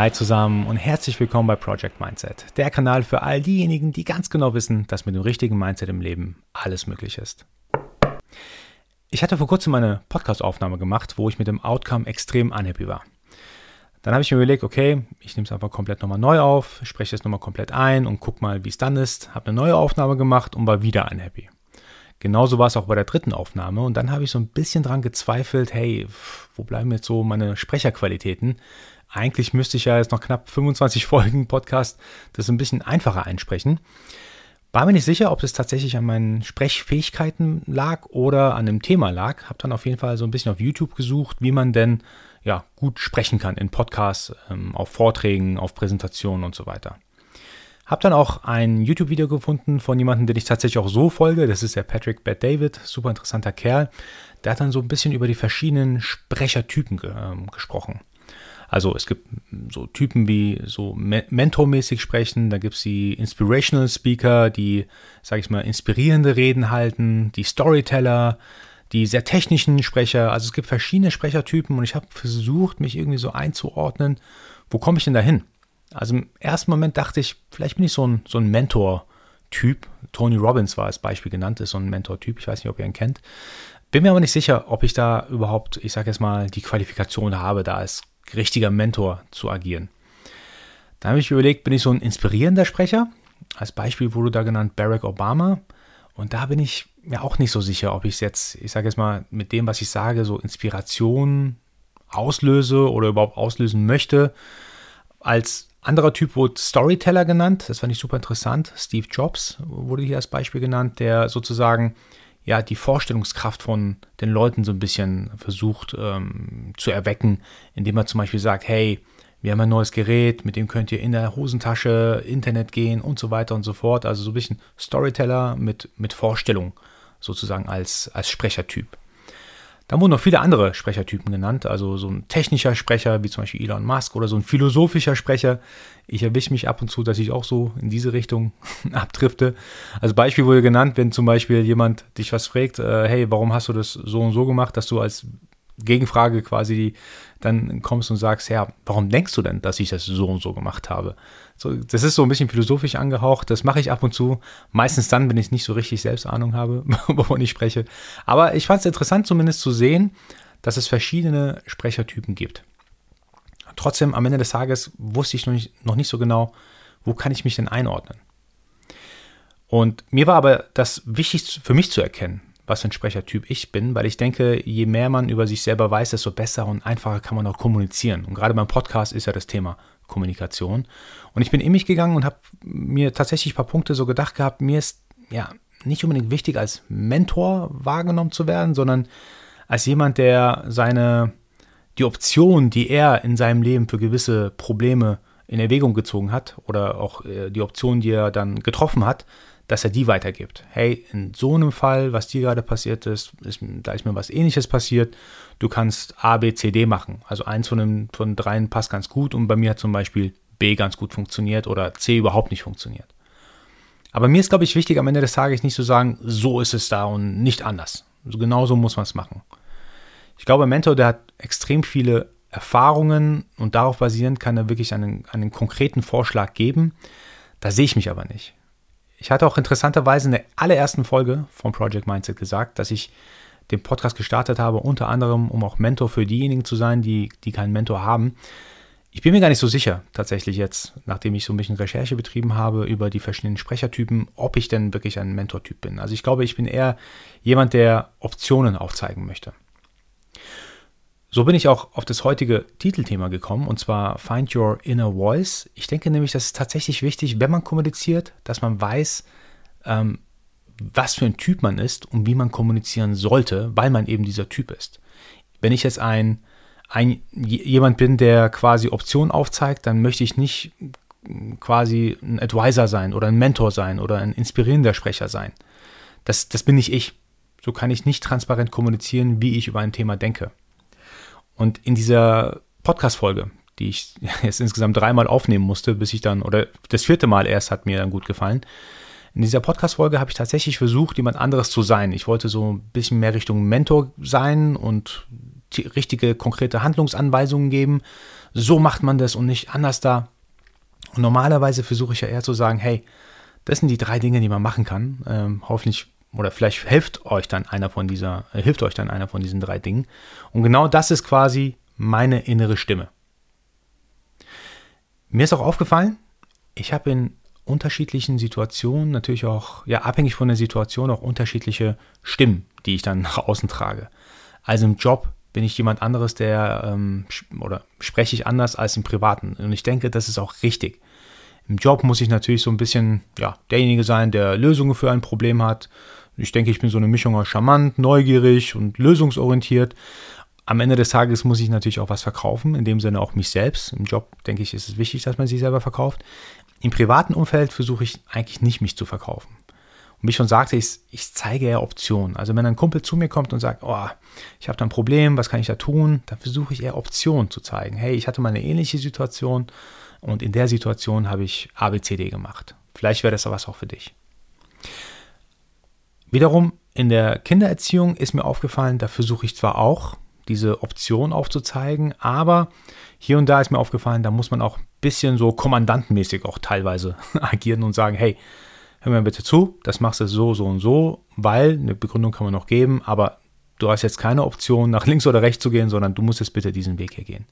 Hi zusammen und herzlich willkommen bei Project Mindset, der Kanal für all diejenigen, die ganz genau wissen, dass mit dem richtigen Mindset im Leben alles möglich ist. Ich hatte vor kurzem eine Podcast-Aufnahme gemacht, wo ich mit dem Outcome extrem unhappy war. Dann habe ich mir überlegt, okay, ich nehme es einfach komplett nochmal neu auf, spreche es nochmal komplett ein und guck mal, wie es dann ist. Habe eine neue Aufnahme gemacht und war wieder unhappy. Genauso war es auch bei der dritten Aufnahme und dann habe ich so ein bisschen dran gezweifelt, hey, wo bleiben jetzt so meine Sprecherqualitäten? Eigentlich müsste ich ja jetzt noch knapp 25 Folgen Podcast das ein bisschen einfacher einsprechen. War mir nicht sicher, ob es tatsächlich an meinen Sprechfähigkeiten lag oder an dem Thema lag. Habe dann auf jeden Fall so ein bisschen auf YouTube gesucht, wie man denn ja, gut sprechen kann in Podcasts, ähm, auf Vorträgen, auf Präsentationen und so weiter. Hab dann auch ein YouTube-Video gefunden von jemandem, den ich tatsächlich auch so folge. Das ist der Patrick Bad David, super interessanter Kerl. Der hat dann so ein bisschen über die verschiedenen Sprechertypen ähm, gesprochen. Also es gibt so Typen, wie so mentormäßig sprechen, da gibt es die Inspirational Speaker, die, sage ich mal, inspirierende Reden halten, die Storyteller, die sehr technischen Sprecher. Also es gibt verschiedene Sprechertypen und ich habe versucht, mich irgendwie so einzuordnen, wo komme ich denn da hin? Also im ersten Moment dachte ich, vielleicht bin ich so ein, so ein Mentor-Typ. Tony Robbins war als Beispiel genannt, ist so ein Mentor-Typ. Ich weiß nicht, ob ihr ihn kennt. Bin mir aber nicht sicher, ob ich da überhaupt, ich sage jetzt mal, die Qualifikation habe, da als richtiger Mentor zu agieren. Da habe ich überlegt, bin ich so ein inspirierender Sprecher? Als Beispiel wurde da genannt Barack Obama. Und da bin ich mir auch nicht so sicher, ob ich es jetzt, ich sage jetzt mal, mit dem, was ich sage, so Inspiration auslöse oder überhaupt auslösen möchte. Als anderer Typ wurde Storyteller genannt. Das fand ich super interessant. Steve Jobs wurde hier als Beispiel genannt, der sozusagen ja die Vorstellungskraft von den Leuten so ein bisschen versucht ähm, zu erwecken, indem er zum Beispiel sagt, hey, wir haben ein neues Gerät, mit dem könnt ihr in der Hosentasche Internet gehen und so weiter und so fort. Also so ein bisschen Storyteller mit, mit Vorstellung sozusagen als, als Sprechertyp. Dann wurden noch viele andere Sprechertypen genannt, also so ein technischer Sprecher, wie zum Beispiel Elon Musk, oder so ein philosophischer Sprecher. Ich erwische mich ab und zu, dass ich auch so in diese Richtung abdrifte. Als Beispiel wurde genannt, wenn zum Beispiel jemand dich was fragt, äh, hey, warum hast du das so und so gemacht, dass du als Gegenfrage quasi dann kommst und sagst, ja, warum denkst du denn, dass ich das so und so gemacht habe? So, das ist so ein bisschen philosophisch angehaucht, das mache ich ab und zu, meistens dann, wenn ich nicht so richtig selbst Ahnung habe, wovon ich spreche. Aber ich fand es interessant zumindest zu sehen, dass es verschiedene Sprechertypen gibt. Trotzdem, am Ende des Tages wusste ich noch nicht, noch nicht so genau, wo kann ich mich denn einordnen. Und mir war aber das wichtig für mich zu erkennen, was für ein Sprechertyp ich bin, weil ich denke, je mehr man über sich selber weiß, desto besser und einfacher kann man auch kommunizieren. Und gerade beim Podcast ist ja das Thema Kommunikation. Und ich bin in mich gegangen und habe mir tatsächlich ein paar Punkte so gedacht gehabt, mir ist ja nicht unbedingt wichtig, als Mentor wahrgenommen zu werden, sondern als jemand, der seine, die Option, die er in seinem Leben für gewisse Probleme in Erwägung gezogen hat oder auch äh, die Option, die er dann getroffen hat, dass er die weitergibt. Hey, in so einem Fall, was dir gerade passiert ist, ist, da ist mir was ähnliches passiert, du kannst A, B, C, D machen. Also eins von den von dreien passt ganz gut und bei mir hat zum Beispiel B ganz gut funktioniert oder C überhaupt nicht funktioniert. Aber mir ist, glaube ich, wichtig, am Ende des Tages nicht zu sagen, so ist es da und nicht anders. Also genauso muss man es machen. Ich glaube, ein Mentor, der hat extrem viele Erfahrungen und darauf basierend kann er wirklich einen, einen konkreten Vorschlag geben. Da sehe ich mich aber nicht. Ich hatte auch interessanterweise in der allerersten Folge von Project Mindset gesagt, dass ich den Podcast gestartet habe, unter anderem, um auch Mentor für diejenigen zu sein, die, die keinen Mentor haben. Ich bin mir gar nicht so sicher, tatsächlich jetzt, nachdem ich so ein bisschen Recherche betrieben habe über die verschiedenen Sprechertypen, ob ich denn wirklich ein Mentortyp bin. Also ich glaube, ich bin eher jemand, der Optionen aufzeigen möchte. So bin ich auch auf das heutige Titelthema gekommen, und zwar Find Your Inner Voice. Ich denke nämlich, das ist tatsächlich wichtig, wenn man kommuniziert, dass man weiß, ähm, was für ein Typ man ist und wie man kommunizieren sollte, weil man eben dieser Typ ist. Wenn ich jetzt ein, ein jemand bin, der quasi Optionen aufzeigt, dann möchte ich nicht quasi ein Advisor sein oder ein Mentor sein oder ein inspirierender Sprecher sein. Das, das bin nicht ich. So kann ich nicht transparent kommunizieren, wie ich über ein Thema denke. Und in dieser Podcast-Folge, die ich jetzt insgesamt dreimal aufnehmen musste, bis ich dann, oder das vierte Mal erst hat mir dann gut gefallen. In dieser Podcast-Folge habe ich tatsächlich versucht, jemand anderes zu sein. Ich wollte so ein bisschen mehr Richtung Mentor sein und richtige, konkrete Handlungsanweisungen geben, so macht man das und nicht anders da. Und normalerweise versuche ich ja eher zu sagen, hey, das sind die drei Dinge, die man machen kann. Ähm, hoffentlich oder vielleicht hilft euch dann einer von dieser, äh, hilft euch dann einer von diesen drei Dingen. Und genau das ist quasi meine innere Stimme. Mir ist auch aufgefallen, ich habe in unterschiedlichen Situationen natürlich auch, ja, abhängig von der Situation auch unterschiedliche Stimmen, die ich dann nach außen trage. Also im Job bin ich jemand anderes, der ähm, oder spreche ich anders als im Privaten. Und ich denke, das ist auch richtig. Im Job muss ich natürlich so ein bisschen ja, derjenige sein, der Lösungen für ein Problem hat. Ich denke, ich bin so eine Mischung aus charmant, neugierig und lösungsorientiert. Am Ende des Tages muss ich natürlich auch was verkaufen, in dem Sinne auch mich selbst. Im Job, denke ich, ist es wichtig, dass man sich selber verkauft. Im privaten Umfeld versuche ich eigentlich nicht, mich zu verkaufen. Und wie ich schon sagte, ich, ich zeige eher Optionen. Also wenn ein Kumpel zu mir kommt und sagt, oh, ich habe da ein Problem, was kann ich da tun, dann versuche ich eher Optionen zu zeigen. Hey, ich hatte mal eine ähnliche Situation und in der Situation habe ich ABCD gemacht. Vielleicht wäre das was auch für dich. Wiederum in der Kindererziehung ist mir aufgefallen, da versuche ich zwar auch diese Option aufzuzeigen, aber hier und da ist mir aufgefallen, da muss man auch ein bisschen so kommandantenmäßig auch teilweise agieren und sagen, hey, hör mir bitte zu, das machst du so, so und so, weil eine Begründung kann man noch geben, aber du hast jetzt keine Option, nach links oder rechts zu gehen, sondern du musst jetzt bitte diesen Weg hier gehen.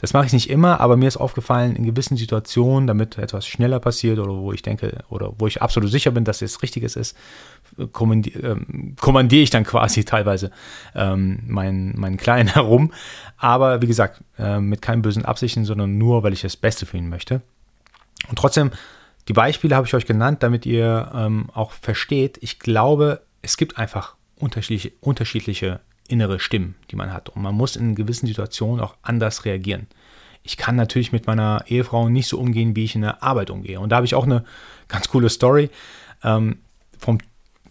Das mache ich nicht immer, aber mir ist aufgefallen, in gewissen Situationen, damit etwas schneller passiert oder wo ich denke oder wo ich absolut sicher bin, dass es Richtiges ist, ähm, kommandiere ich dann quasi teilweise ähm, meinen, meinen Kleinen herum. Aber wie gesagt, äh, mit keinen bösen Absichten, sondern nur, weil ich das Beste für ihn möchte. Und trotzdem, die Beispiele habe ich euch genannt, damit ihr ähm, auch versteht, ich glaube, es gibt einfach unterschiedliche, unterschiedliche innere Stimmen, die man hat. Und man muss in gewissen Situationen auch anders reagieren. Ich kann natürlich mit meiner Ehefrau nicht so umgehen, wie ich in der Arbeit umgehe. Und da habe ich auch eine ganz coole Story. Ähm, vom,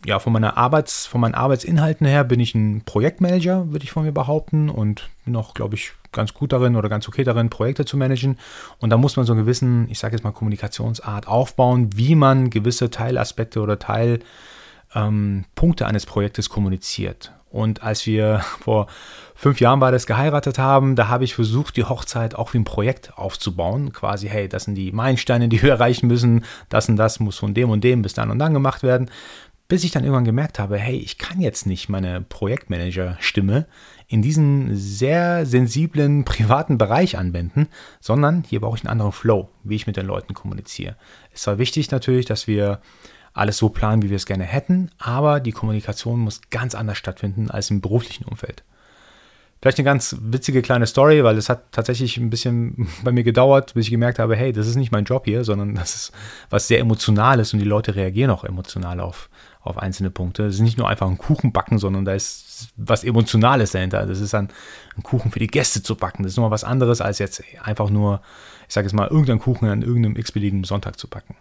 ja, von, meiner Arbeits, von meinen Arbeitsinhalten her bin ich ein Projektmanager, würde ich von mir behaupten. Und bin auch, glaube ich, ganz gut darin oder ganz okay darin, Projekte zu managen. Und da muss man so einen gewissen, ich sage jetzt mal, Kommunikationsart aufbauen, wie man gewisse Teilaspekte oder Teilpunkte ähm, eines Projektes kommuniziert. Und als wir vor fünf Jahren das geheiratet haben, da habe ich versucht, die Hochzeit auch wie ein Projekt aufzubauen. Quasi, hey, das sind die Meilensteine, die wir erreichen müssen. Das und das muss von dem und dem bis dann und dann gemacht werden. Bis ich dann irgendwann gemerkt habe, hey, ich kann jetzt nicht meine Projektmanager-Stimme in diesen sehr sensiblen privaten Bereich anwenden, sondern hier brauche ich einen anderen Flow, wie ich mit den Leuten kommuniziere. Es war wichtig natürlich, dass wir alles so planen, wie wir es gerne hätten, aber die Kommunikation muss ganz anders stattfinden als im beruflichen Umfeld. Vielleicht eine ganz witzige kleine Story, weil es hat tatsächlich ein bisschen bei mir gedauert, bis ich gemerkt habe, hey, das ist nicht mein Job hier, sondern das ist was sehr Emotionales und die Leute reagieren auch emotional auf, auf einzelne Punkte. Es ist nicht nur einfach ein Kuchen backen, sondern da ist was Emotionales dahinter. Das ist dann ein Kuchen für die Gäste zu backen. Das ist nochmal was anderes, als jetzt einfach nur, ich sage jetzt mal, irgendeinen Kuchen an irgendeinem x-beliebigen Sonntag zu backen.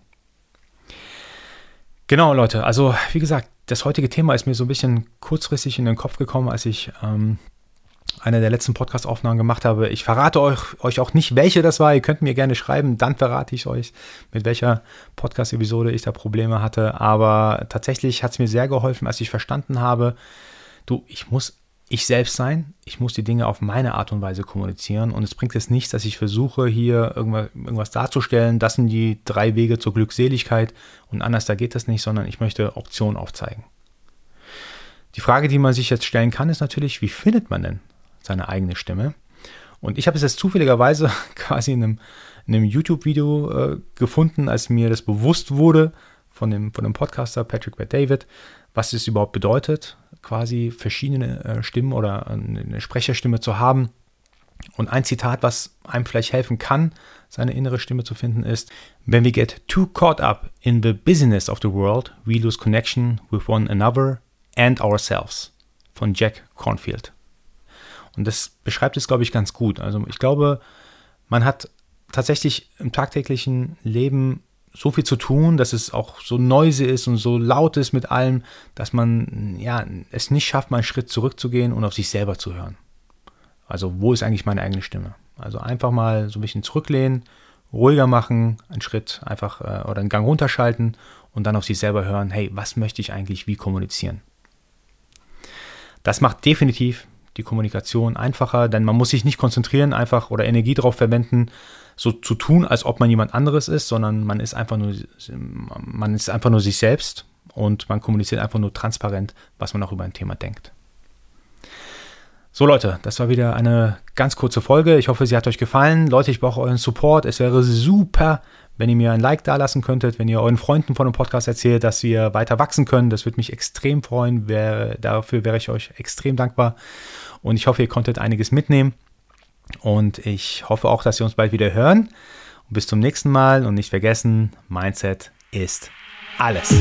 Genau, Leute. Also, wie gesagt, das heutige Thema ist mir so ein bisschen kurzfristig in den Kopf gekommen, als ich ähm, eine der letzten Podcast-Aufnahmen gemacht habe. Ich verrate euch, euch auch nicht, welche das war. Ihr könnt mir gerne schreiben, dann verrate ich euch, mit welcher Podcast-Episode ich da Probleme hatte. Aber tatsächlich hat es mir sehr geholfen, als ich verstanden habe, du, ich muss ich selbst sein. Ich muss die Dinge auf meine Art und Weise kommunizieren. Und es bringt jetzt nichts, dass ich versuche, hier irgendwas, irgendwas darzustellen. Das sind die drei Wege zur Glückseligkeit. Und anders, da geht das nicht, sondern ich möchte Optionen aufzeigen. Die Frage, die man sich jetzt stellen kann, ist natürlich, wie findet man denn seine eigene Stimme? Und ich habe es jetzt zufälligerweise quasi in einem, in einem YouTube-Video äh, gefunden, als mir das bewusst wurde von dem, von dem Podcaster Patrick Bad David, was es überhaupt bedeutet, quasi verschiedene äh, Stimmen oder eine Sprecherstimme zu haben. Und ein Zitat, was einem vielleicht helfen kann, seine innere Stimme zu finden, ist: When we get too caught up in the busyness of the world, we lose connection with one another and ourselves. Von Jack Cornfield. Und das beschreibt es, glaube ich, ganz gut. Also ich glaube, man hat tatsächlich im tagtäglichen Leben so viel zu tun, dass es auch so noisy ist und so laut ist mit allem, dass man ja, es nicht schafft, mal einen Schritt zurückzugehen und auf sich selber zu hören. Also wo ist eigentlich meine eigene Stimme? Also einfach mal so ein bisschen zurücklehnen, ruhiger machen, einen Schritt einfach äh, oder einen Gang runterschalten und dann auf sich selber hören, hey, was möchte ich eigentlich wie kommunizieren? Das macht definitiv die Kommunikation einfacher, denn man muss sich nicht konzentrieren, einfach oder Energie darauf verwenden, so zu tun, als ob man jemand anderes ist, sondern man ist einfach nur, man ist einfach nur sich selbst und man kommuniziert einfach nur transparent, was man auch über ein Thema denkt. So Leute, das war wieder eine ganz kurze Folge. Ich hoffe, sie hat euch gefallen. Leute, ich brauche euren Support. Es wäre super, wenn ihr mir ein Like dalassen könntet, wenn ihr euren Freunden von dem Podcast erzählt, dass wir weiter wachsen können. Das würde mich extrem freuen. Wär, dafür wäre ich euch extrem dankbar. Und ich hoffe, ihr konntet einiges mitnehmen. Und ich hoffe auch, dass wir uns bald wieder hören. Und bis zum nächsten Mal. Und nicht vergessen, Mindset ist alles.